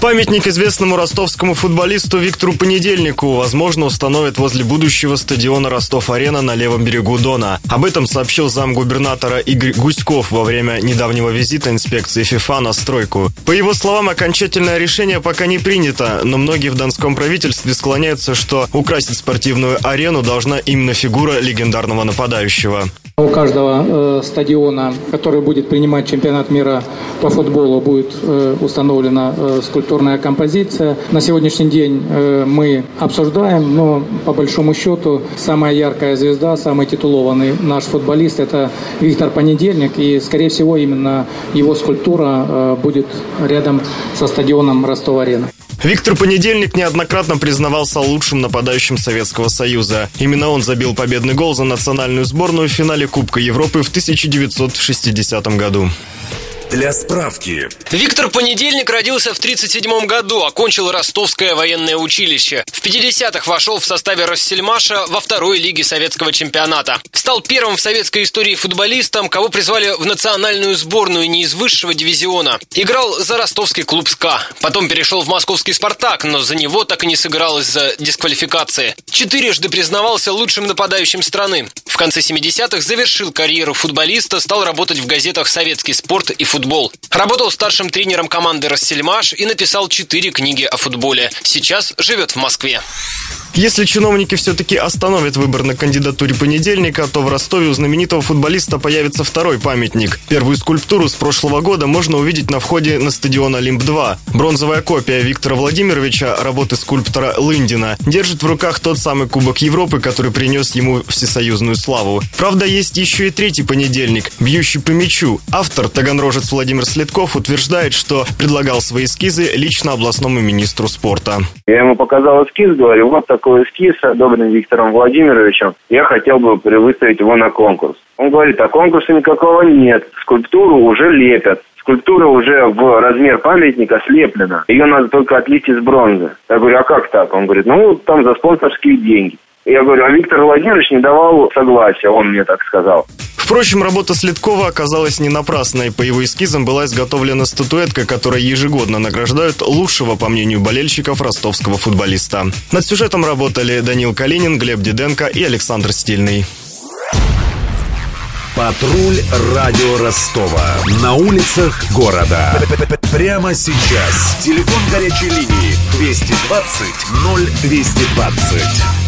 Памятник известному ростовскому футболисту Виктору Понедельнику, возможно, установят возле будущего стадиона Ростов-Арена на левом берегу Дона. Об этом сообщил замгубернатора Игорь Гуськов во время недавнего визита инспекции ФИФА на стройку. По его словам, окончательное решение пока не принято, но многие в донском правительстве склоняются, что украсить спортивную арену должна именно фигура легендарного нападающего. У каждого э, стадиона, который будет принимать чемпионат мира по футболу, будет э, установлена э, скульптурная композиция. На сегодняшний день э, мы обсуждаем, но по большому счету самая яркая звезда, самый титулованный наш футболист – это Виктор Понедельник. И, скорее всего, именно его скульптура э, будет рядом со стадионом Ростова-Арена. Виктор Понедельник неоднократно признавался лучшим нападающим Советского Союза. Именно он забил победный гол за национальную сборную в финале Кубка Европы в 1960 году. Для справки. Виктор Понедельник родился в 1937 году, окончил Ростовское военное училище. В 50-х вошел в составе Россельмаша во второй лиге советского чемпионата. Стал первым в советской истории футболистом, кого призвали в национальную сборную не из высшего дивизиона. Играл за ростовский клуб СКА. Потом перешел в московский «Спартак», но за него так и не сыграл из-за дисквалификации. Четырежды признавался лучшим нападающим страны. Конце 70-х завершил карьеру футболиста, стал работать в газетах «Советский спорт» и футбол. Работал старшим тренером команды «Рассельмаш» и написал четыре книги о футболе. Сейчас живет в Москве. Если чиновники все-таки остановят выбор на кандидатуре понедельника, то в Ростове у знаменитого футболиста появится второй памятник. Первую скульптуру с прошлого года можно увидеть на входе на стадион Олимп-2. Бронзовая копия Виктора Владимировича, работы скульптора Лындина, держит в руках тот самый Кубок Европы, который принес ему всесоюзную славу. Правда, есть еще и третий понедельник, бьющий по мячу. Автор, таганрожец Владимир Следков, утверждает, что предлагал свои эскизы лично областному министру спорта. Я ему показал эскиз, говорю, вот такой эскиз, одобренный Виктором Владимировичем. Я хотел бы выставить его на конкурс. Он говорит, а конкурса никакого нет. Скульптуру уже лепят скульптура уже в размер памятника слеплена. Ее надо только отлить из бронзы. Я говорю, а как так? Он говорит, ну, там за спонсорские деньги. Я говорю, а Виктор Владимирович не давал согласия, он мне так сказал. Впрочем, работа Следкова оказалась не напрасной. По его эскизам была изготовлена статуэтка, которая ежегодно награждают лучшего, по мнению болельщиков, ростовского футболиста. Над сюжетом работали Данил Калинин, Глеб Диденко и Александр Стильный. Патруль радио Ростова. На улицах города. Прямо сейчас. Телефон горячей линии 220 0220.